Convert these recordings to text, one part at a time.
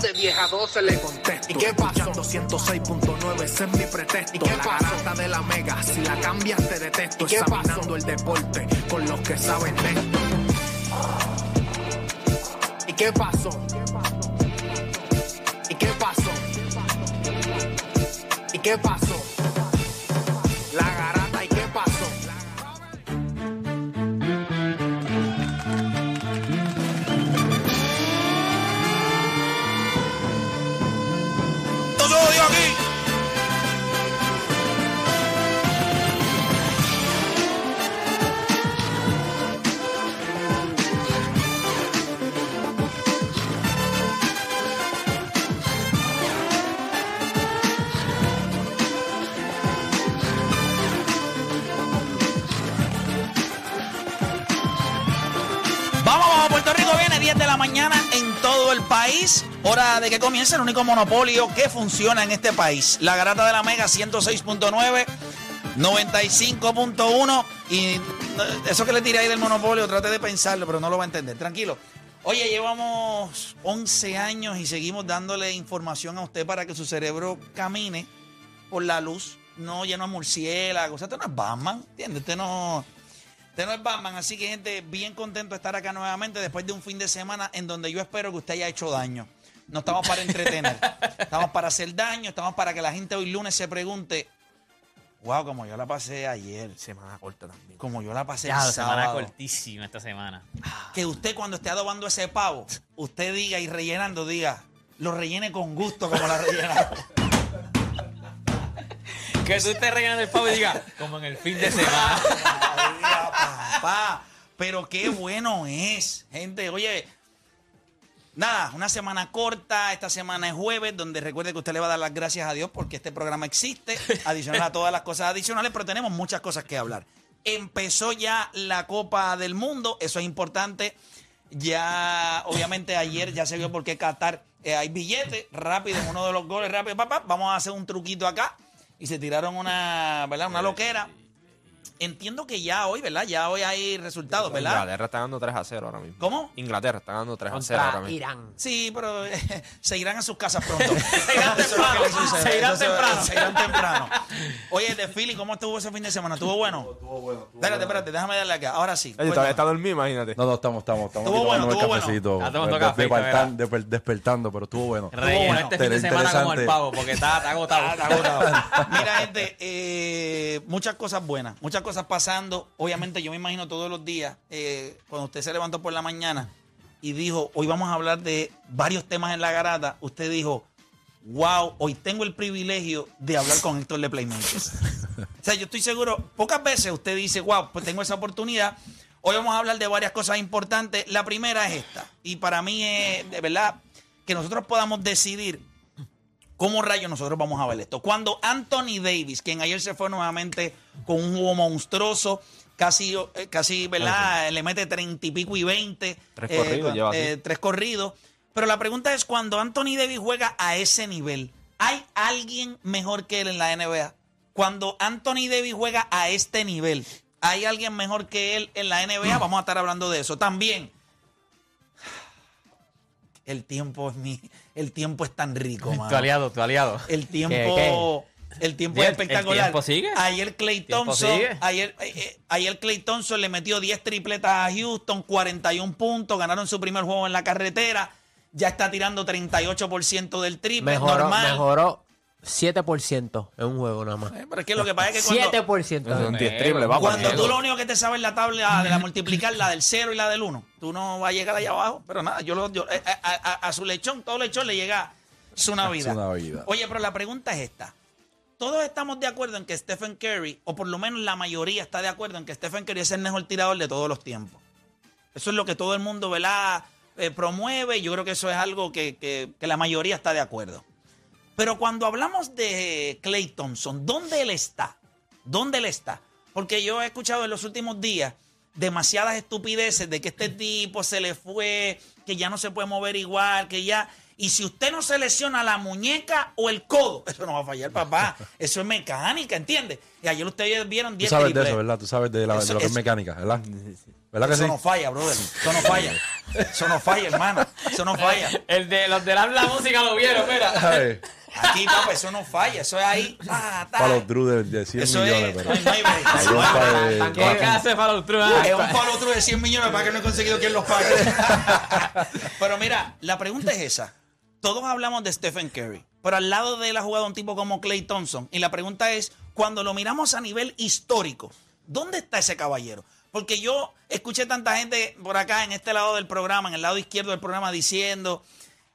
12, vieja 12 le contesto. ¿Y qué pasó? 206.9, ese es mi pretexto. ¿Y qué la de la mega, si la cambias te detesto. ¿Y qué el deporte con los que saben de esto. ¿Y qué pasó? ¿Y qué pasó? ¿Y qué pasó? La garata país. Hora de que comience el único monopolio que funciona en este país. La garata de la Mega 106.9, 95.1 y eh, eso que le tiré ahí del monopolio, trate de pensarlo, pero no lo va a entender. Tranquilo. Oye, llevamos 11 años y seguimos dándole información a usted para que su cerebro camine por la luz, no lleno de murciélagos. Usted no es Batman, ¿entiende? Usted no... Usted no es Batman, así que gente, bien contento de estar acá nuevamente después de un fin de semana en donde yo espero que usted haya hecho daño. No estamos para entretener, estamos para hacer daño, estamos para que la gente hoy lunes se pregunte, wow, como yo la pasé ayer, Semana corta también. como yo la pasé Ya, el semana cortísima esta semana. Que usted cuando esté adobando ese pavo, usted diga y rellenando, diga, lo rellene con gusto como la rellena. Que tú estés rellenando el pavo y digas, como en el fin de semana. Papá. Pero qué bueno es, gente. Oye, nada, una semana corta. Esta semana es jueves, donde recuerde que usted le va a dar las gracias a Dios porque este programa existe, adicional a todas las cosas adicionales, pero tenemos muchas cosas que hablar. Empezó ya la Copa del Mundo, eso es importante. Ya, obviamente, ayer ya se vio por qué Qatar eh, hay billetes rápido, uno de los goles rápido, papá. Vamos a hacer un truquito acá. Y se tiraron una, ¿verdad? Una loquera. Entiendo que ya hoy, ¿verdad? Ya hoy hay resultados, ¿verdad? Inglaterra está ganando 3 a 0 ahora mismo. ¿Cómo? Inglaterra está ganando 3 a 0 ahora mismo. Irán. Sí, pero eh, se irán a sus casas pronto. se irán temprano, se irán temprano. Se irán temprano. Oye, de Philly, ¿cómo estuvo ese fin de semana? ¿Estuvo bueno? Estuvo bueno. estuvo Espérate, bueno. espérate, déjame darle acá. Ahora sí. Oye, todavía está dormido, imagínate. No, no, estamos, estamos, estamos Estuvo bueno, estuvo el cafecito. Está café, desper- despertando, pero estuvo bueno. Relleno bueno. este fin de semana como el interesante. pavo, porque está, está agotado. Está agotado. Mira, gente, eh, muchas cosas buenas, muchas cosas pasando. Obviamente, yo me imagino todos los días, eh, cuando usted se levantó por la mañana y dijo, hoy vamos a hablar de varios temas en la garata, usted dijo, wow, hoy tengo el privilegio de hablar con Héctor de Playmakers. o sea, yo estoy seguro, pocas veces usted dice, wow, pues tengo esa oportunidad. Hoy vamos a hablar de varias cosas importantes. La primera es esta, y para mí es, de verdad, que nosotros podamos decidir ¿Cómo rayos nosotros vamos a ver esto? Cuando Anthony Davis, quien ayer se fue nuevamente con un juego monstruoso, casi, eh, casi ¿verdad? Le mete treinta y pico y veinte. Tres corridos lleva aquí. tres corridos. Pero la pregunta es, cuando Anthony Davis juega a ese nivel, ¿hay alguien mejor que él en la NBA? Cuando Anthony Davis juega a este nivel, ¿hay alguien mejor que él en la NBA? Vamos a estar hablando de eso. También, el tiempo es mi, el tiempo es tan rico, mano. Tu aliado, tu aliado. El tiempo, el tiempo es ¿El espectacular. tiempo sigue? Ayer Clay Thompson, ayer, eh, eh, ayer Clay Thompson le metió 10 tripletas a Houston, 41 puntos, ganaron su primer juego en la carretera. Ya está tirando 38% del triple, Mejoró, normal. mejoró 7% en un juego nada más. Eh, Pero es que lo que pasa es que cuando, 7%. Son 10 triples, va cuando tú lo único que te sabes es la tabla de la multiplicar, la del 0 y la del 1, tú no vas a llegar allá abajo. Pero nada, yo, lo, yo eh, a, a- a su lechón, todo lechón le llega su Navidad. Su Navidad. Oye, pero la pregunta es esta. Todos estamos de acuerdo en que Stephen Curry, o por lo menos la mayoría está de acuerdo en que Stephen Curry es el mejor tirador de todos los tiempos. Eso es lo que todo el mundo ¿verdad? Eh, promueve. y Yo creo que eso es algo que, que- que la mayoría está de acuerdo. Pero cuando hablamos de Clay Thompson, ¿dónde él está? ¿Dónde él está? Porque yo he escuchado en los últimos días demasiadas estupideces de que este tipo se le fue, que ya no se puede mover igual, que ya... Y si usted no se lesiona la muñeca o el codo, eso no va a fallar, papá. Eso es mecánica, ¿entiendes? Y ayer ustedes vieron Tú 10 sabes de eso, ¿verdad? Tú sabes de, la, de Eso- lo que es eso- mecánica, ¿verdad? ¿Verdad que Eso sí? no falla, brother. Eso no falla. Eso no falla, hermano. Eso no falla. El de los de la, la música lo vieron, mira. Aquí, papá, eso no falla. Eso es ahí. ta, ta. Para los Drew de, de 100 Eso millones, es. pero. No hay- no hay break. Hay un par de- ¿Qué hace para los? Es un palo otro de 100 millones para que no he conseguido quien los pague. pero mira, la pregunta es esa. Todos hablamos de Stephen Curry, pero al lado de él ha jugado un tipo como Clay Thompson. Y la pregunta es, cuando lo miramos a nivel histórico, ¿dónde está ese caballero? Porque yo escuché tanta gente por acá, en este lado del programa, en el lado izquierdo del programa, diciendo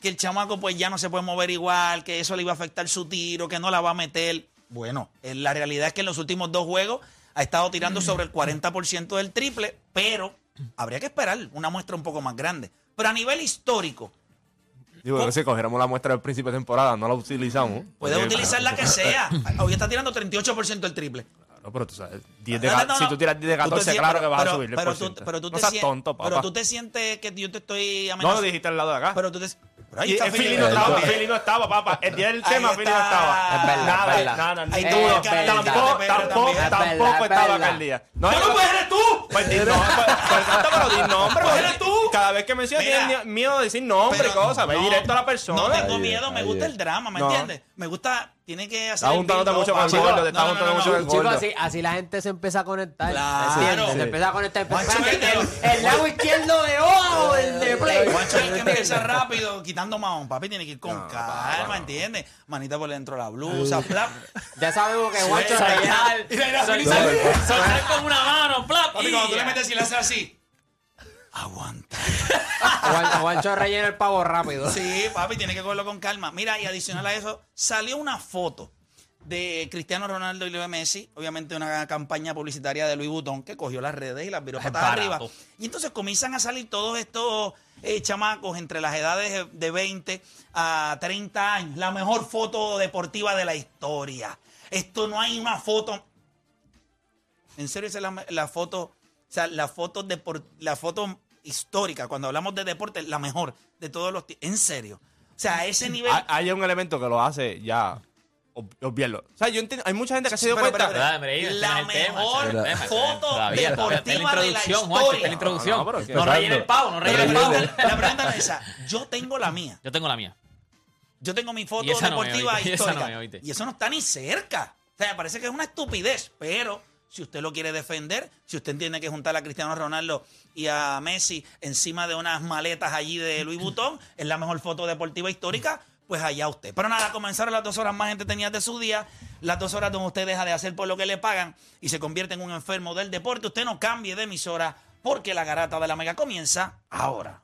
que el chamaco pues ya no se puede mover igual, que eso le iba a afectar su tiro, que no la va a meter. Bueno, eh, la realidad es que en los últimos dos juegos ha estado tirando sobre el 40% del triple, pero habría que esperar una muestra un poco más grande. Pero a nivel histórico, Digo, que si cogiéramos la muestra del principio de temporada, no la utilizamos. puedes Porque- utilizar la que sea. Hoy está tirando 38% del triple. Claro, pero tú sabes, 10 de No, no, no, si no. tú tiras 10 de Tú te 14, sien- claro pero- que vas pero- a subirle pero tú, pero tú No te seas sien- tonto, papá. Pero tú te sientes que yo te estoy No, amenazando. lo dijiste al lado de acá. Pero tú te... Pero ahí Y está el Philly. No estaba, Philly no estaba, papá. El día del Ahí tema, Philly no estaba. Es verdad, Nada, es verdad. nada, haber Tampoco, tampoco, tampoco estaba día. No, ¡Pero yo- pues eres tú! Pues di nombre, exacto, pero di nombre. Pues porque eres tú. Cada vez que mencionas tienes miedo de decir nombre y cosas. Ve no, directo a la persona. No tengo miedo, me gusta el drama, ¿me No. entiendes? Me gusta, tiene que hacer Estás el juntándote mucho con el gordo, te no, juntando mucho con el Chicos, gordo. así, así la gente se empieza a conectar. Claro. Se empieza a conectar. El, lado izquierdo de O o el de Play. Juancho tiene que empezar rápido, quitando mahón. Papi tiene que ir con calma, ¿entiendes? Manita por dentro de la blusa, plap. Ya sabemos que Sol- mira, mira. Soltar con una mano, plap. Papi, cuando tú le metes y le haces así, aguanta. Juan- Juancho rellena el pavo rápido. Sí, papi, tiene que cogerlo con calma. Mira, y adicional a eso, salió una foto de Cristiano Ronaldo y Leo Messi, obviamente una campaña publicitaria de Louis Vuitton que cogió las redes y las viró patas arriba. Y entonces comienzan a salir todos estos eh, chamacos entre las edades de 20 a 30 años. La mejor foto deportiva de la historia. Esto no hay una foto. En serio, esa es la, la foto, o sea, la foto, depor- la foto histórica, cuando hablamos de deporte, la mejor de todos los tiempos. En serio. O sea, a ese nivel. Hay, hay un elemento que lo hace ya ob- obviarlo. O sea, yo entiendo, hay mucha gente que se dio cuenta. la mejor foto deportiva de la en la historia. introducción. No, rellena el pavo, no La rellena el pavo. pregunta, la pregunta no es esa. Yo tengo la mía. Yo tengo la mía. Yo tengo mi foto deportiva histórica. y eso no está ni cerca. O sea, me parece que es una estupidez. Pero si usted lo quiere defender, si usted entiende que juntar a Cristiano Ronaldo y a Messi encima de unas maletas allí de Louis Vuitton es la mejor foto deportiva histórica, pues allá usted. Pero nada, comenzaron las dos horas más entretenidas de su día, las dos horas donde usted deja de hacer por lo que le pagan y se convierte en un enfermo del deporte. Usted no cambie de emisora porque la garata de la mega comienza ahora.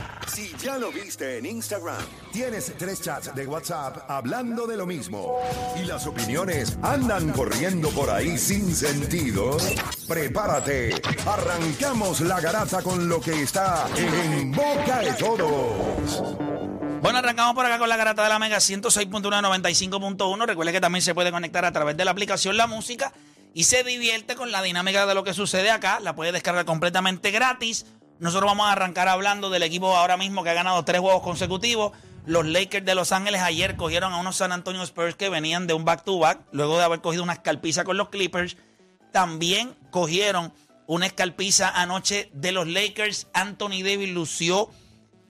Si ya lo viste en Instagram, tienes tres chats de WhatsApp hablando de lo mismo y las opiniones andan corriendo por ahí sin sentido, prepárate. Arrancamos la garata con lo que está en boca de todos. Bueno, arrancamos por acá con la garata de la Mega 106.1 95.1. Recuerde que también se puede conectar a través de la aplicación La Música y se divierte con la dinámica de lo que sucede acá. La puede descargar completamente gratis. Nosotros vamos a arrancar hablando del equipo ahora mismo que ha ganado tres juegos consecutivos. Los Lakers de Los Ángeles ayer cogieron a unos San Antonio Spurs que venían de un back-to-back, luego de haber cogido una escalpiza con los Clippers. También cogieron una escalpiza anoche de los Lakers. Anthony Davis lució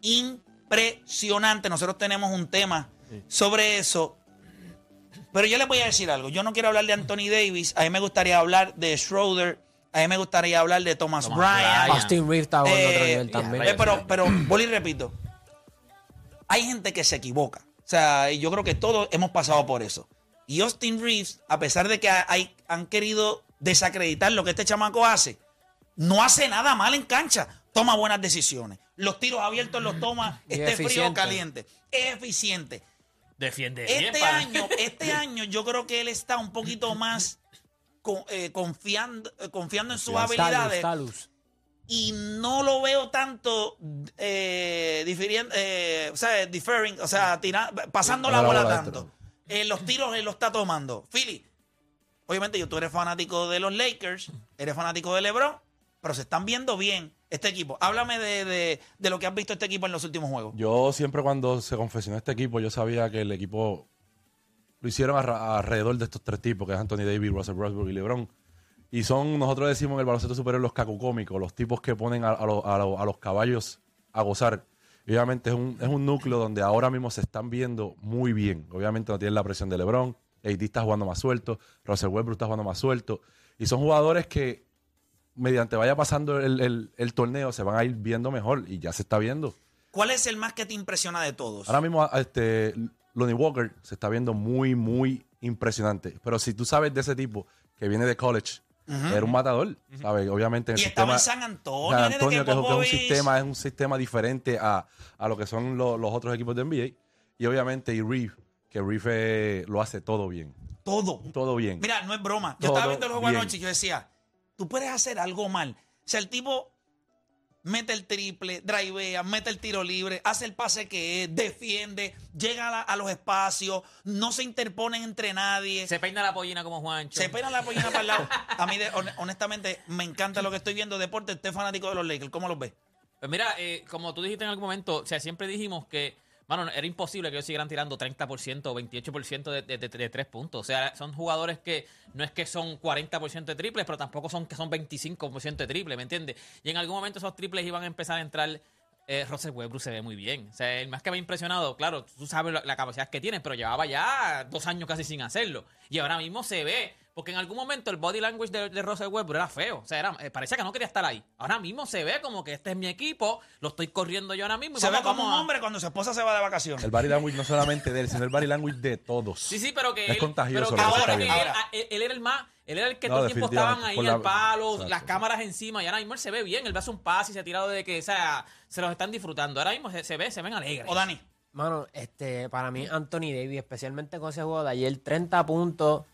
impresionante. Nosotros tenemos un tema sobre eso. Pero yo les voy a decir algo. Yo no quiero hablar de Anthony Davis. A mí me gustaría hablar de Schroeder. A mí me gustaría hablar de Thomas, Thomas Bryant. Bryant. Austin Reeves estaba en otro nivel también. eh, pero, pero, vuelvo y repito. Hay gente que se equivoca. O sea, yo creo que todos hemos pasado por eso. Y Austin Reeves, a pesar de que hay, han querido desacreditar lo que este chamaco hace, no hace nada mal en cancha. Toma buenas decisiones. Los tiros abiertos los toma, Y esté frío o eficiente. caliente. Es eficiente. Defiende bien. Este para- año, este año yo creo que él está un poquito más eh, confiando, eh, confiando en sus habilidades y no lo veo tanto eh, eh, o sea, differing, o sea, tira- pasando la La bola bola tanto. Eh, los tiros él los está tomando. Philly, obviamente yo tú eres fanático de los Lakers, eres fanático de LeBron, pero se están viendo bien este equipo. Háblame de, de- de lo que has visto este equipo en los últimos juegos. Yo siempre cuando se confesionó este equipo, yo sabía que el equipo lo hicieron alrededor de estos tres tipos, que es Anthony Davis, Russell Westbrook y LeBron. Y son, nosotros decimos en el baloncesto superior, los cacucómicos, los tipos que ponen a, a lo- a lo- a los caballos a gozar. Y obviamente es un, es un núcleo donde ahora mismo se están viendo muy bien. Obviamente no tienen la presión de LeBron, AD está jugando más suelto, Russell Westbrook está jugando más suelto. Y son jugadores que mediante vaya pasando el, el- el torneo se van a ir viendo mejor y ya se está viendo. ¿Cuál es el más que te impresiona de todos? Ahora mismo, este, Lonnie Walker se está viendo muy, muy impresionante. Pero si tú sabes de ese tipo que viene de college, era un matador, ¿sabes? Obviamente en el y estaba sistema, en San Antonio, San Antonio, que, es- que es un sistema, es un sistema diferente a, a lo que son lo- los otros equipos de NBA. Y obviamente, y Reeve, que Reeve eh, lo hace todo bien. todo. Todo bien. Mira, no es broma. Yo Todo estaba viendo el juego anoche y yo decía, tú puedes hacer algo mal. O sea, el tipo mete el triple, drivea, mete el tiro libre, hace el pase que es, defiende, llega a, la- a los espacios, no se interponen entre nadie. Se peina la pollina como Juancho. Se pega la pollina para el lado. A mí, de- honestamente, me encanta lo que estoy viendo. Deporte, usted es fanático de los Lakers. ¿Cómo los ves? Pues mira, eh, como tú dijiste en algún momento, o sea, siempre dijimos que, mano, era imposible que ellos siguieran tirando 30% o 28% de, de, tres puntos. O sea, son jugadores que no es que son 40% de triples, pero tampoco son que son 25% de triples, ¿me entiendes? Y en algún momento esos triples iban a empezar a entrar. Eh, Russell Westbrook se ve muy bien. O sea, el más que me ha impresionado, claro, tú sabes la, la capacidad que tiene, pero llevaba ya dos años casi sin hacerlo. Y ahora mismo se ve, porque en algún momento el body language de, de Russell Westbrook era feo. O sea, era, eh, parecía que no quería estar ahí. Ahora mismo se ve como que este es mi equipo, lo estoy corriendo yo ahora mismo. y Se ve vamos- como un a- hombre cuando su esposa se va de vacaciones. El body language no solamente de él, sino el body language de todos. Sí, sí, pero que Es él, contagioso pero que ahora que él, a- él- él era el más, él era el que No, todo el tiempo estaban ahí al palo, Exacto. las cámaras encima, y ahora mismo él se ve bien, él hace un pase y se ha tirado de que, o sea, se los están disfrutando. Ahora mismo se, se ve, se ven alegres. O Dani. Mano, este, para mí, Anthony Davis, especialmente con ese juego de ayer, 30 puntos,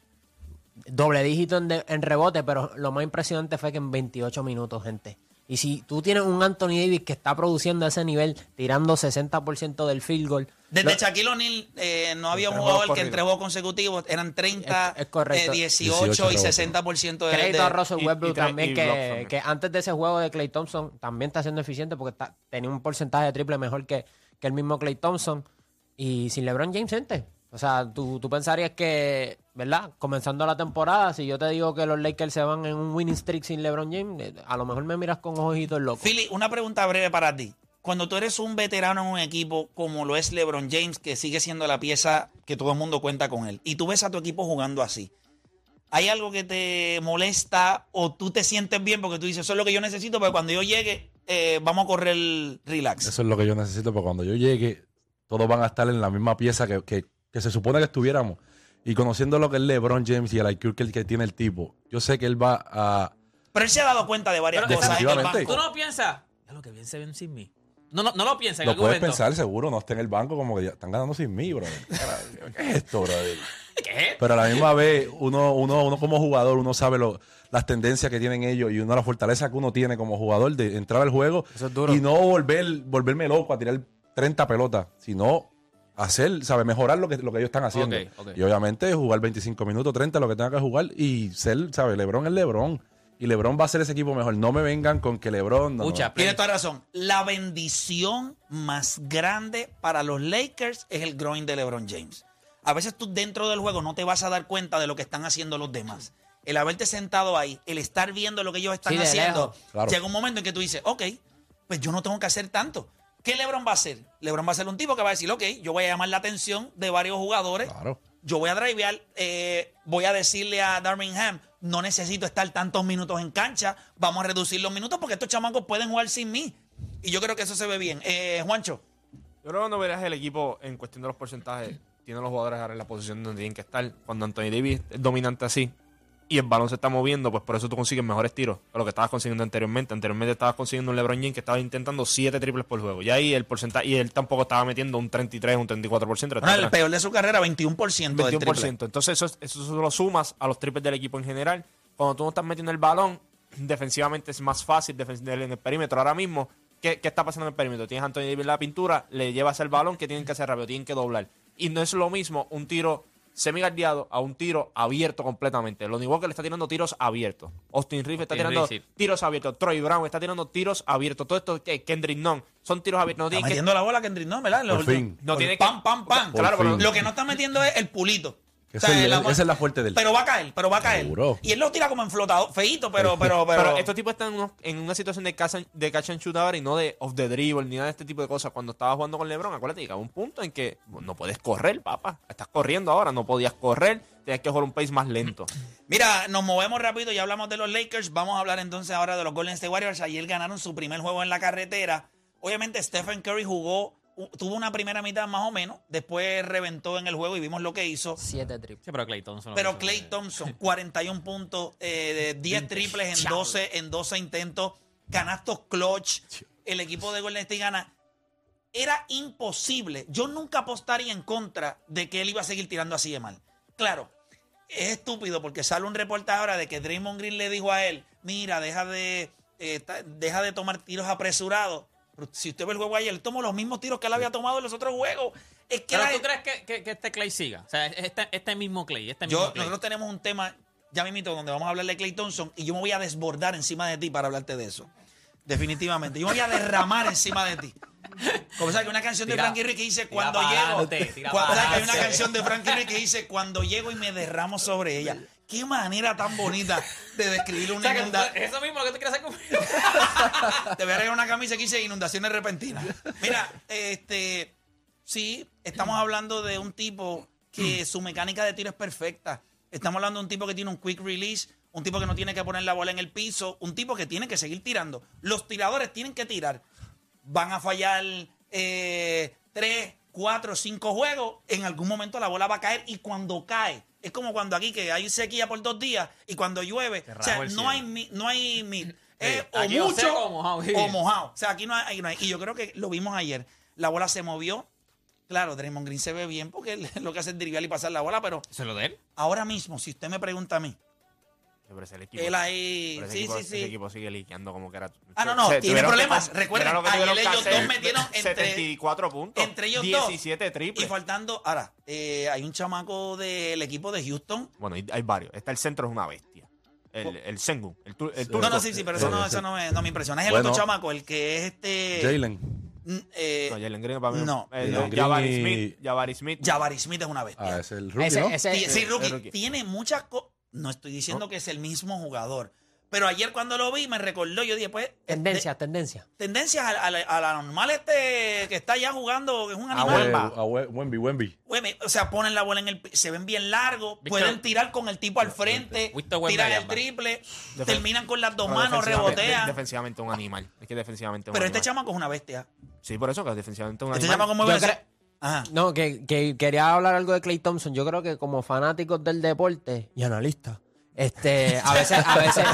doble dígito en, de- en rebote, pero lo más impresionante fue que en 28 minutos, gente. Y si tú tienes un Anthony Davis que está produciendo a ese nivel, tirando 60% del field goal, Desde lo- Shaquille O'Neal eh, no había un jugador que en corridos. tres juegos consecutivos eran 30, Es- es correcto. eh, 18, 18 y rebotes. 60% de, Crédito de- a Russell Westbrook también, que, también. que antes de ese juego de Clay Thompson también está siendo eficiente porque está, tenía un porcentaje de triple mejor que, que el mismo Clay Thompson. Y sin LeBron James, gente. O sea, tú, tú pensarías que, ¿verdad? Comenzando la temporada, si yo te digo que los Lakers se van en un winning streak sin LeBron James, eh, a lo mejor me miras con ojitos locos. Philly, una pregunta breve para ti. Cuando tú eres un veterano en un equipo como lo es LeBron James, que sigue siendo la pieza que todo el mundo cuenta con él, y tú ves a tu equipo jugando así, ¿hay algo que te molesta o tú te sientes bien porque tú dices, eso es lo que yo necesito, pero cuando yo llegue, eh, vamos a correr relax? Eso es lo que yo necesito, porque cuando yo llegue, todos van a estar en la misma pieza que, que- que se supone que estuviéramos. Y conociendo lo que es LeBron James y el IQ que, que tiene el tipo, yo sé que él va a... Pero él se ha dado cuenta de varias Pero cosas en el Definitivamente. banco. ¿Tú no piensas? Ya lo que bien se ven sin mí. No, no, no lo piensa en Lo puedes momento. pensar seguro, no esté en el banco como que ya están ganando sin mí, bro. ¿Qué es esto, bro? ¿Qué es esto? Pero a la misma vez, uno, uno, uno como jugador, uno sabe lo- las tendencias que tienen ellos y uno la fortaleza que uno tiene como jugador de entrar al juego Eso es duro. y no volver, volverme loco a tirar 30 pelotas, sino hacer, sabe, mejorar lo que, lo que ellos están haciendo. Y obviamente jugar 25 minutos, 30, lo que tenga que jugar y ser, sabe, Lebron es Lebron. Y Lebron va a hacer ese equipo mejor. No me vengan con que Lebron. No, Escucha, no. Tiene toda razón. La bendición más grande para los Lakers es el growing de LeBron James. A veces tú dentro del juego no te vas a dar cuenta de lo que están haciendo los demás. El haberte sentado ahí, el estar viendo lo que ellos están Sí, haciendo. Claro. llega un momento en que tú dices, ok, pues yo no tengo que hacer tanto. ¿Qué LeBron va a hacer? LeBron va a ser un tipo que va a decir, ok, yo voy a llamar la atención de varios jugadores. Claro. Yo voy a drivear, eh, voy a decirle a Darmingham, no necesito estar tantos minutos en cancha, vamos a reducir los minutos porque estos chamacos pueden jugar sin mí. Y yo creo que eso se ve bien. Eh, Juancho, Yo creo que cuando verás el equipo en cuestión de los porcentajes, tiene los jugadores ahora en la posición donde tienen que estar. Cuando Anthony Davis es dominante así y el balón se está moviendo, pues por eso tú consigues mejores tiros que lo que estabas consiguiendo anteriormente. Anteriormente estabas consiguiendo un LeBron James que estaba intentando 7 triples por juego. Y ahí el porcentaje, y él tampoco estaba metiendo un 33, un 34%. bueno, el peor de su carrera, 21%, del 21%. triple. Entonces, eso, eso lo sumas a los triples del equipo en general. Cuando tú no estás metiendo el balón, defensivamente es más fácil defender en el perímetro. Ahora mismo, ¿qué, qué está pasando en el perímetro? Tienes a Anthony Davis en la pintura, le llevas el balón, que tienen que hacer rápido? Tienen que doblar. Y no es lo mismo un tiro semigardeado a un tiro abierto completamente. Lonnie Walker le está tirando tiros abiertos. Austin Reeves está tirando Reeves, sí. tiros abiertos. Troy Brown está tirando tiros abiertos. Todo esto, que Kendrick Nunn, son tiros abiertos. No Está que- metiendo la bola Kendrick, no, ¿verdad? Por fin. No Por- tiene que- pam, pam, pam. Claro, pero lo que no está metiendo es el pulito. Esa es la- esa es la fuerte del- Pero va a caer, pero va a caer. Seguro. Y él lo tira como en flotado, feito, pero, pero, pero. Pero estos tipos están en, unos- en una situación de catch, and, de catch and shoot ahora y no de off the dribble ni nada de este tipo de cosas. Cuando estaba jugando con LeBron, acuérdate, llegaba un punto en que no puedes correr, papá. Estás corriendo ahora, no podías correr, tenías que jugar un pace más lento. Mira, nos movemos rápido, ya hablamos de los Lakers, vamos a hablar entonces ahora de los Golden State Warriors. Ayer ganaron su primer juego en la carretera. Obviamente Stephen Curry jugó, tuvo una primera mitad más o menos, después reventó en el juego y vimos lo que hizo. Siete triples. Sí, pero Clay Thompson. Pero. Clay Thompson, 41 puntos, eh, de 10 triples en 12, en 12 intentos, canastos clutch. El equipo de Golden State gana. Era imposible. Yo nunca apostaría en contra de que él iba a seguir tirando así de mal. Claro, es estúpido porque sale un reportaje ahora de que Draymond Green le dijo a él, mira, deja de, eh, deja de tomar tiros apresurados. Si usted ve el juego ayer, él tomó los mismos tiros que él había tomado en los otros juegos. Es que ¿Pero la- tú crees que, que- que este Clay siga? O sea, este, este mismo Clay. Este mismo yo, Clay. nosotros tenemos un tema, ya mismito, donde vamos a hablar de Clay Thompson y yo me voy a desbordar encima de ti para hablarte de eso. Definitivamente. Yo me voy a derramar encima de ti. Como sabes que una canción de Tira- Frankie Ricky dice tira cuando llego. adelante, Cuando- pa' ¿sabes que hay una canción de Frankie Ricky que dice cuando llego y me derramo sobre ella. Qué manera tan bonita de describir O una sea, tú- inundación. eso mismo lo que tú quieres hacer conmigo. Te voy a regalar una camisa que dice inundaciones repentinas. Mira, este, sí, estamos hablando de un tipo que su mecánica de tiro es perfecta. Estamos hablando de un tipo que tiene un quick release, un tipo que no tiene que poner la bola en el piso, un tipo que tiene que seguir tirando. Los tiradores tienen que tirar. Van a fallar eh, tres, cuatro, cinco juegos. En algún momento la bola va a caer y cuando cae, es como cuando aquí que hay sequía por dos días y cuando llueve, o sea, no hay, no hay mid. Es o o mucho seco o mojado, sí. o mojado. O sea, aquí no hay, no hay- Y yo creo que lo vimos ayer. La bola se movió. Claro, Draymond Green se ve bien porque él lo que hace es driviar y pasar la bola, pero ¿Se lo de él? ahora mismo, si usted me pregunta a mí, Pero ese equipo, él ahí. pero ese Sí, equipo- sí, ese sí. equipo sigue liqueando como que era. Ah, no, no, Se- tiene que problemas. con- Recuerden, que ayer que ellos dos metieron entre- 74 puntos. entre ellos dos. 17 triples. Y faltando. Ahora, eh, hay un chamaco del equipo de Houston. Bueno, hay, varios. Está el centro, es una bestia. El, el Sengun. El, tu- el No, turco. no, sí, sí, pero eso no, eso no, me, no me impresiona. Es el Bueno. otro chamaco, el que es este. Jalen. mm, eh, No, Jalen Green para mí. No. Eh, Jalen Jabari Smith. Jabari Smith. Jabari Smith es una bestia. Ah, es el rookie, Ese- ¿no? ese- sí, el rookie, rookie. Tiene muchas cosas. No estoy diciendo que es el mismo jugador. Pero ayer cuando lo vi me recordó, yo dije, pues. Tendencia, tendencia. de- tendencias a, a la- a la normal este que está ya jugando, que es un A animal. A We- Wemby, Wemby. O sea, ponen la bola en el. Se ven bien largos, Víctor- pueden tirar con el tipo al frente, tiran el triple, Defen- terminan con las dos manos, defensivamente- rebotean. de- defensivamente un animal. Es que defensivamente un pero este chamaco es una bestia. Sí, por eso que defensivamente un Este animal. chamaco mueve. Ajá. No, que, que quería hablar algo de Clay Thompson. Yo creo que como fanáticos del deporte y analistas, este, a veces, a veces,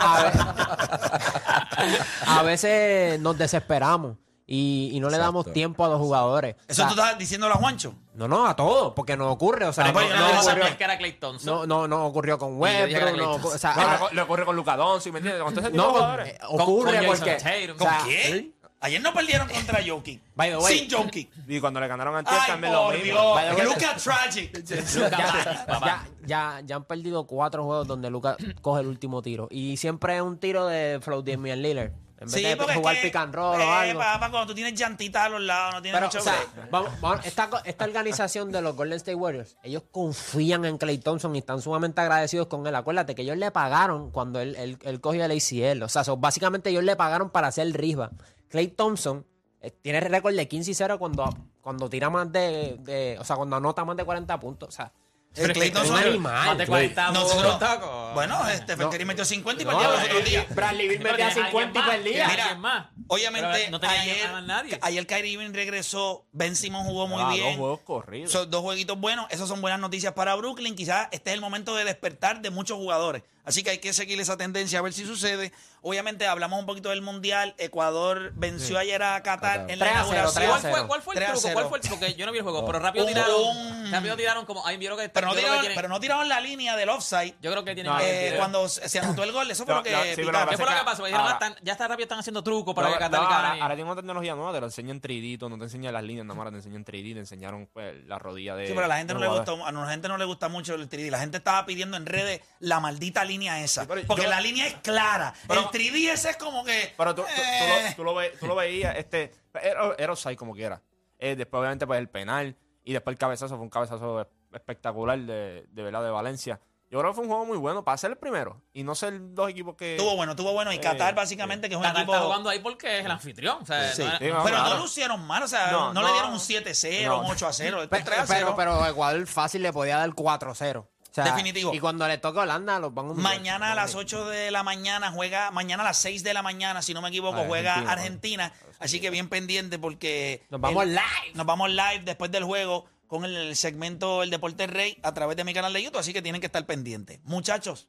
a, ve- a veces nos desesperamos. y, y no le Exacto. damos tiempo a los jugadores. O Eso sea, tú estás diciéndolo a Juancho. No, no, a todos, porque no ocurre. O sea, Pero no, yo no no, ocurrió, que era Clay Thompson. no, no, no ocurrió con dije que era. No, ocurre- o sea, No, ah, le, ocurre con Luca Doncic, ¿me entiendes? Con todo ese tipo no, con- jugadores. eh, Con- ocurre con porque. Jason Tatum. o ¿Con sea, qué? Ayer no perdieron contra Jokic. By the way. Sin Jokic. Y cuando le ganaron a Antier Ay, también lo mismo. Dios. By the way. Look at tragic. ya, ya, ya, ya han perdido cuatro juegos donde Lucas coge el último tiro. Y siempre es un tiro de Flow Damian Lillard. En vez Sí, de jugar es que, pick and roll eh, o algo. papá, cuando tú tienes llantitas a los lados, no tienes Pero, mucho o sea, break. vamos, vamos, esta, organización de los Golden State Warriors, ellos confían en Clay Thompson y están sumamente agradecidos con él. Acuérdate que ellos le pagaron cuando él, él, él cogió el ACL. O sea, so, básicamente ellos le pagaron para hacer rifa. Clay Thompson eh, tiene récord de 15 y 0 cuando, cuando tira más de, de- O sea, cuando anota más de 40 puntos. O sea, El Clay es un Thompson- animal. Más de 40 Nosotros-. Bueno, este Curry metió 50 y No, perdió los otros días. eh, Bradley Beal Pero metía tiene 50 y perdía. Mira, alguien más. Obviamente, Pero no tenía ayer, nadie. ayer Kyrie Irving regresó, Ben Simmons jugó muy Ah, bien. Dos juegos corridos. Son dos jueguitos buenos. Esas son buenas noticias para Brooklyn. Quizás este es el momento de despertar de muchos jugadores. Así que hay que seguir esa tendencia a ver si sucede. Obviamente hablamos un poquito del Mundial. Ecuador venció ayer a Qatar Qatar. en la 3 a 0, inauguración. 3 a ¿Cuál 0. fue, ¿Cuál fue el 3 a truco? 0. ¿Cuál fue el Porque yo no vi el juego, pero rápido Un- tiraron. Rápido tiraron como. Ay, vieron que. Pero no, yo creo que tiraron, tienen- pero no tiraron la línea del offside. Yo creo que tienen No, que. eh, cuando se se anotó el gol. Eso fue No, lo que no, sí, pero ¿Qué fue lo que pasó? Dijeron, ahora- "Ah, están- ya está rápido, están haciendo trucos para No, que Qatar no, gane". ahora, ahora tienen una tecnología nueva, te lo enseñan en 3D, no te enseñan las líneas, nada más te enseñan en 3D, te enseñaron pues, la rodilla de. Sí, pero a la gente no le gustó, a la gente no le gusta mucho el 3D. La gente estaba pidiendo en redes la maldita línea esa. pero porque yo- la línea es clara. Pero- el 3D ese es como que. Pero tú, tú- tú eh, lo, tú lo ve- tú lo veías, este, era, era offside como quiera. Eh, después, obviamente, pues el penal y después el cabezazo fue un cabezazo es- espectacular de, de verdad de Valencia. Yo creo que fue un juego muy bueno para ser el primero y no ser dos equipos que. Tuvo bueno, tuvo bueno. Y Eh, Qatar, básicamente, que es un Qatar equipo. está jugando ahí porque es el anfitrión. O sea, Sí. no- Sí, vamos, Pero claro. no lo hicieron mal, o sea, no, No, le no. dieron un 7-0, No. un 8-0, esto Pe- es 3-0. Pero, pero Ecuador fácil le podía dar 4-0. O sea, Definitivo. Y cuando le toca a Holanda, los van a humillar. Mañana a las 8 de la mañana juega, mañana a las 6 de la mañana, si no me equivoco, juega Argentina, Argentina. Así que bien pendiente porque. Nos vamos el- live. Nos vamos live después del juego con el segmento El Deporte Rey a través de mi canal de YouTube, así que tienen que estar pendientes. Muchachos,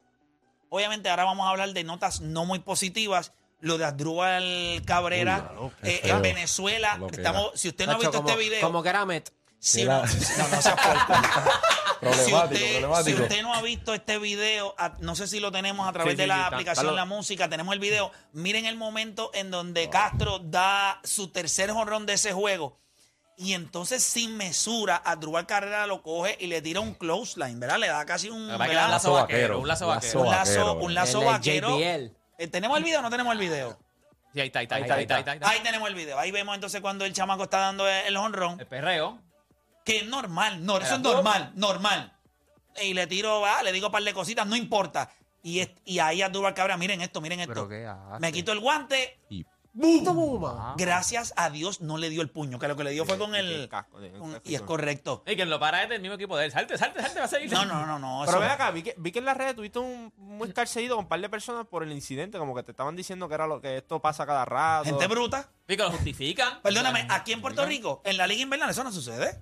obviamente ahora vamos a hablar de notas no muy positivas. Lo de Asdrúbal Cabrera Uy, eh, en Venezuela. Estamos, si usted no ha Nacho, visto como, este video. Como que era Met. si Era- no, no, no. si, Problemático, usted, si problemático. usted no ha visto este video, a- no sé si lo tenemos a través Sí, de sí, la sí, aplicación está La Música, tenemos el video. Miren el momento en donde Castro da su tercer jonrón de ese juego. Y entonces, sin mesura, Adrubal Carrera lo coge y le tira un close line, ¿verdad? Le da casi un, a lazo Lazo vaquero. Un lazo vaquero. un lazo, vaquero, un lazo. Eh, ¿Tenemos el video o no tenemos el video? Sí, ahí está, está. está. Ahí tenemos el video. Ahí vemos entonces cuando el chamaco está dando el honrón. El perreo. Que es normal, no, eso es normal, normal. Y le tiro, va, le digo un par de cositas, no importa. Y, es- y ahí Cabra, miren esto, miren esto. ¿Pero qué hace? Me quito el guante, Y. Toma. Gracias a Dios no le dio el puño, que lo que le dio fue con el... casco, y es correcto. Y quien lo para es del mismo equipo de él. Salte, salte, salte, va a seguir. No, no, no, no. Pero ven acá, vi que, vi que en las redes tuviste un muy escarcedido con un par de personas por el incidente, como que te estaban diciendo que era lo que esto pasa cada rato. Gente bruta. Y que lo justifican. Perdóname, aquí en Puerto Rico, en la Liga Invernal, eso no sucede.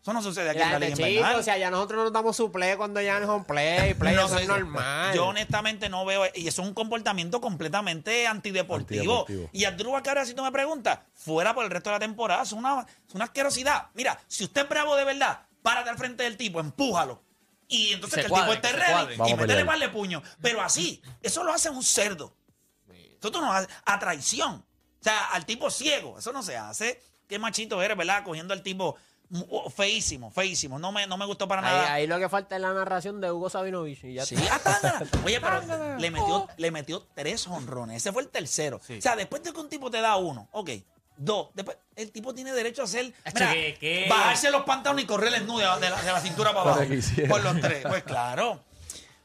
Eso no sucede aquí en la Liga Invernal. o sea, ya nosotros nos damos su play cuando ya no es un play. Play, No eso es normal. Yo honestamente no veo, y eso es un comportamiento completamente antideportivo. Antideportivo. Y Abdul Cabra, si tú me preguntas, fuera por el resto de la temporada, es una, es una asquerosidad. Mira, si usted es bravo de verdad, párate al frente del tipo, empújalo. Y entonces Se que el tipo esté ready y métele par de puño. Pero así, eso lo hace un cerdo. Eso tú no haces a traición. O sea, al tipo ciego, eso no se hace. Qué machito eres, ¿verdad? Cogiendo al tipo feísimo, feísimo. No me, no me gustó para nada. ahí lo que falta es la narración de Hugo Sabinovich. Y ya Sí, está. ah. Oye, pero le metió, le metió tres honrones. Ese fue el tercero. Sí. O sea, después de que un tipo te da uno, ok, dos, después el tipo tiene derecho a hacer, mira, bajarse los pantalones y correr el nudo de, la, de la cintura para abajo. Lo que quisiera. Por los tres. Pues claro.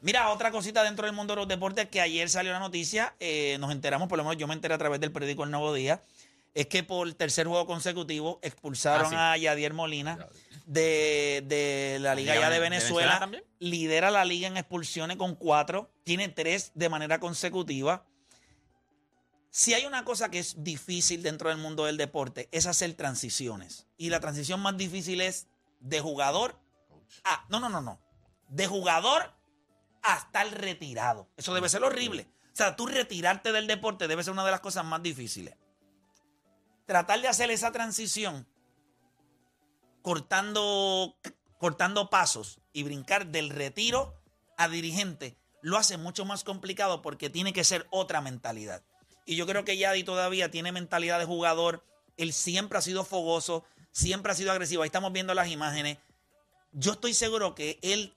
Mira, otra cosita dentro del mundo de los deportes que ayer salió la noticia, eh, nos enteramos, por lo menos yo me enteré a través del periódico El Nuevo Día, es que por tercer juego consecutivo expulsaron Ah, a Yadier Molina de, de la Liga Liga ya de de Venezuela. Lidera la liga en expulsiones con cuatro, tiene tres de manera consecutiva. Si hay una cosa que es difícil dentro del mundo del deporte, es hacer transiciones. Y la transición más difícil es de jugador a. No, no, no, no. De jugador a estar retirado. Eso debe ser horrible. O sea, tú retirarte del deporte debe ser una de las cosas más difíciles. Tratar de hacer esa transición cortando, cortando pasos y brincar del retiro a dirigente lo hace mucho más complicado porque tiene que ser otra mentalidad. Y yo creo que Yadi todavía tiene mentalidad de jugador. Él siempre ha sido fogoso, siempre ha sido agresivo. Ahí estamos viendo las imágenes. Yo estoy seguro que él,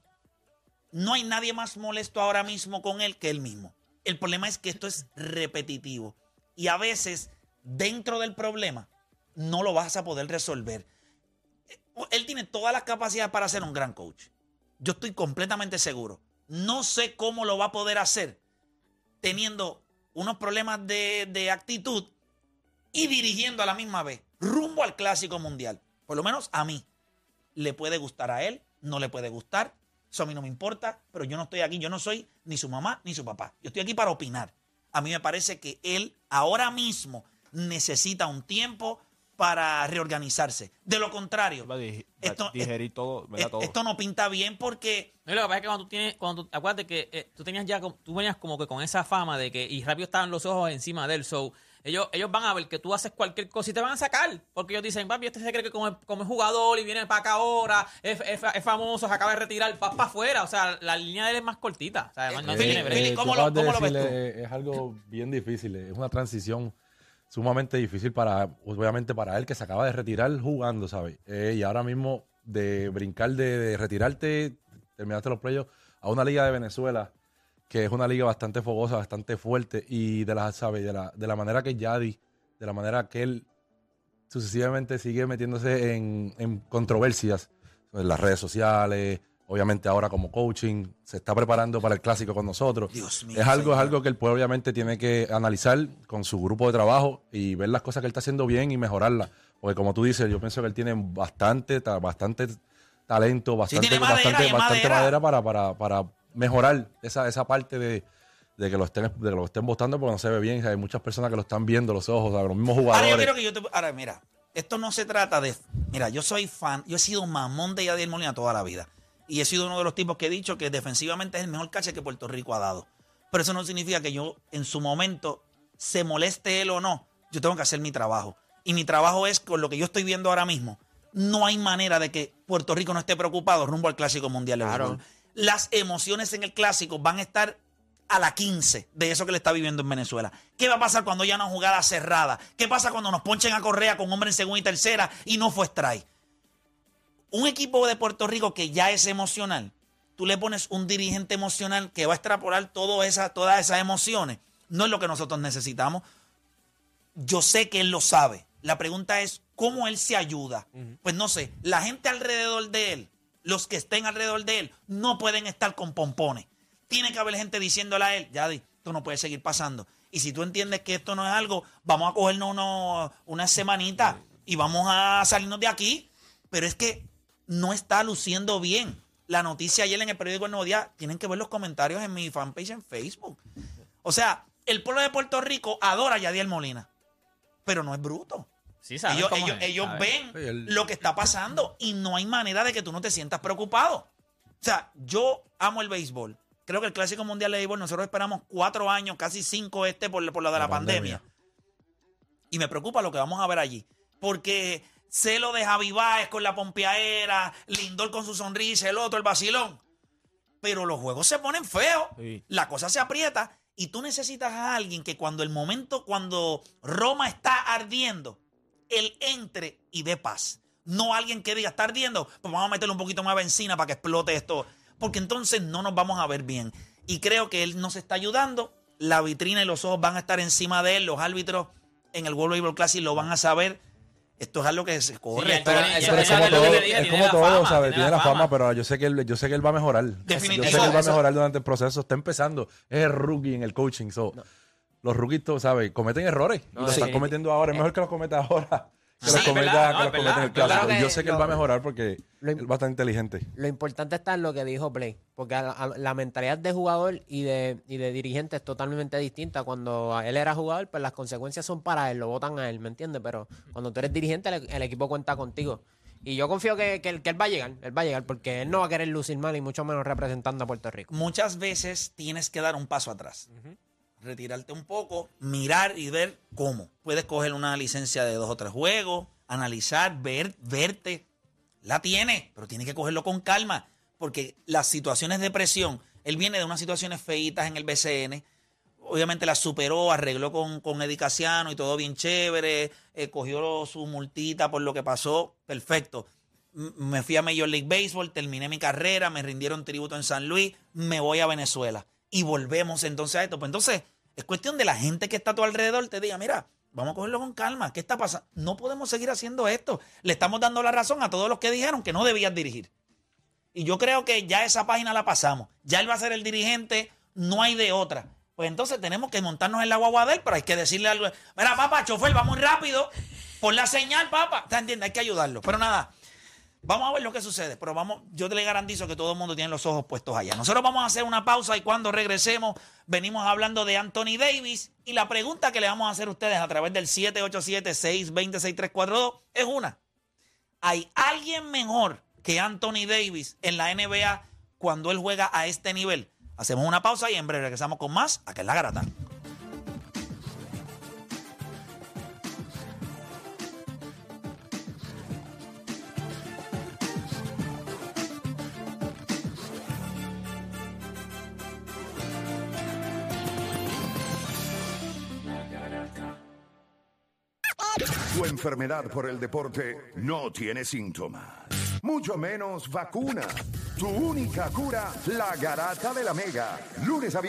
no hay nadie más molesto ahora mismo con él que él mismo. El problema es que esto es repetitivo. Y a veces, dentro del problema, no lo vas a poder resolver. Él tiene todas las capacidades para ser un gran coach. Yo estoy completamente seguro. No sé cómo lo va a poder hacer teniendo unos problemas de, de actitud y dirigiendo a la misma vez rumbo al clásico mundial. Por lo menos a mí. Le puede gustar a él, no le puede gustar. Eso a mí no me importa, pero yo no estoy aquí. Yo no soy ni su mamá ni su papá. Yo estoy aquí para opinar. A mí me parece que él ahora mismo necesita un tiempo para reorganizarse. De lo contrario, Va a dig- va a esto, digerir todo, ¿verdad? es- todo. esto no pinta bien porque No, lo que pasa es que cuando tú tienes, cuando tú, acuérdate que eh, tú tenías ya, como- tú venías como que con esa fama de que, y rápido estaban los ojos encima de él, so, ellos, ellos van a ver que tú haces cualquier cosa y te van a sacar, porque ellos dicen, papi, este se cree que como, como es jugador y viene para acá ahora, es, es fa- es famoso, se acaba de retirar, vas para afuera, o sea, la línea de él es más cortita, o sea, no, no Eh, tiene. Philip, tú ¿cómo lo- cómo ves tú? Es algo bien difícil, es una transición sumamente difícil para, obviamente para él que se acaba de retirar jugando, ¿sabes? Eh, y ahora mismo de brincar de, retirarte, terminaste los playoffs, a una liga de Venezuela, que es una liga bastante fogosa, bastante fuerte, y de la, ¿sabes? De la, de la manera que Yadi, de la manera que él sucesivamente sigue metiéndose en, en controversias en las redes sociales, obviamente ahora como coaching, se está preparando para el clásico con nosotros. Dios mío, es algo, señor. es algo que el pueblo obviamente tiene que analizar con su grupo de trabajo y ver las cosas que él está haciendo bien y mejorarlas. Porque como tú dices, yo pienso que él tiene bastante, ta- bastante talento, bastante, madera, bastante, bastante madera. madera para, para, para mejorar esa, esa parte de, de que lo estén, de que lo estén votando porque no se ve bien. Hay muchas personas que lo están viendo los ojos, los mismos Ahora jugadores. yo quiero que yo te... Ahora, mira, esto no se trata de... Mira, yo soy fan, yo he sido mamón de Yadier Molina toda la vida. Y he sido uno de los tipos que he dicho que defensivamente es el mejor cache que Puerto Rico ha dado. Pero eso no significa que yo en su momento, se moleste él o no, yo tengo que hacer mi trabajo. Y mi trabajo es con lo que yo estoy viendo ahora mismo. No hay manera de que Puerto Rico no esté preocupado rumbo al Clásico Mundial de Claro. Las emociones en el Clásico van a estar a la 15 de eso que le está viviendo en Venezuela. ¿Qué va a pasar cuando ya una jugada cerrada? ¿Qué pasa cuando nos ponchen a Correa con hombre en segunda y tercera y no fue strike? Un equipo de Puerto Rico que ya es emocional, tú le pones un dirigente emocional que va a extrapolar todo esa, todas esas emociones. No es lo que nosotros necesitamos. Yo sé que él lo sabe. La pregunta es, ¿cómo él se ayuda? Pues no sé, la gente alrededor de él, los que estén alrededor de él, no pueden estar con pompones. Tiene que haber gente diciéndole a él, Yadi, esto no puede seguir pasando. Y si tú entiendes que esto no es algo, vamos a cogernos uno- una semanita y vamos a salirnos de aquí. Pero es que no está luciendo bien. La noticia ayer en el periódico El Nuevo Día, tienen que ver los comentarios en mi fanpage en Facebook. O sea, el pueblo de Puerto Rico adora a Yadiel Molina, pero no es bruto. Sí, saben Ellos, ellos- ellos ven lo que está pasando y no hay manera de que tú no te sientas preocupado. O sea, yo amo el béisbol. Creo que el Clásico Mundial de Béisbol, nosotros esperamos cuatro años, casi cinco este por, por lo de la, La pandemia. pandemia. Y me preocupa lo que vamos a ver allí. Porque sé lo de Javi Baez con la pompeadera, Lindor con su sonrisa, el otro, el vacilón. Pero los juegos se ponen feos. Sí. La cosa se aprieta. Y tú necesitas a alguien que cuando el momento, cuando Roma está ardiendo, él entre y dé paz. No alguien que diga, está ardiendo, pues vamos a meterle un poquito más de benzina para que explote esto. Porque entonces no nos vamos a ver bien. Y creo que él nos está ayudando. La vitrina y los ojos van a estar encima de él. Los árbitros en el World Baseball Classic lo van a saber. Esto es algo que se corre. es- Pero como todo, es tiene como la todo, fama, ¿sabes? tiene la la fama, fama. pero yo sé que él, yo sé que él va a mejorar. Definitivo. Yo sé que él va a mejorar durante el proceso. Está empezando. Es el rookie en el coaching. so, Los rookies, ¿sabes? Cometen errores. y los sí. están cometiendo ahora. Es mejor que los cometa ahora. Que es cometa, no, que en el clásico. yo sé que él va a mejorar porque Lo- él va a estar inteligente. Lo importante está en lo que dijo Blake, porque a- a- la mentalidad de jugador y de, y de dirigente es totalmente distinta. Cuando él era jugador, pues las consecuencias son para él, lo votan a él, ¿me entiendes? Pero cuando tú eres dirigente, el, el equipo cuenta contigo. Y yo confío que, que él, que él va a llegar, él va a llegar, porque él no va a querer lucir mal y mucho menos representando a Puerto Rico. muchas veces tienes que dar un paso atrás. Retirarte un poco, mirar y ver cómo. Puedes coger una licencia de dos o tres juegos, analizar, ver, verte. La tiene, pero tiene que cogerlo con calma, porque las situaciones de presión, él viene de unas situaciones feitas en el BCN, obviamente las superó, arregló con, con y todo bien chévere, eh, cogió su multita por lo que pasó, perfecto. Me fui a Major League Baseball, terminé mi carrera, me rindieron tributo en San Luis, me voy a Venezuela. Y volvemos entonces a esto. Pues entonces, es cuestión de la gente que está a tu alrededor te diga, mira, vamos a cogerlo con calma. ¿Qué está pasando? No podemos seguir haciendo esto. Le estamos dando la razón a todos los que dijeron que no debías dirigir. Y yo creo que ya esa página la pasamos. Ya él va a ser el dirigente, no hay de otra. Pues entonces tenemos que montarnos en la guagua de pero hay que decirle algo. Mira, papá, chofer, va muy rápido. Pon la señal, papá. ¿Te entiendes? Hay que ayudarlo. Pero nada, vamos a ver lo que sucede. Pero vamos, yo le garantizo que todo el mundo tiene los ojos puestos allá. Nosotros vamos a hacer una pausa y cuando regresemos, venimos hablando de Anthony Davis. Y la pregunta que le vamos a hacer a ustedes a través del 787-620-6342 es una. ¿Hay alguien mejor que Anthony Davis en la NBA cuando él juega a este nivel? Hacemos una pausa y en breve regresamos con más acá en La Garata. Enfermedad por el deporte no tiene síntomas, mucho menos vacuna. Tu única cura, la garata de la mega. Lunes a viernes.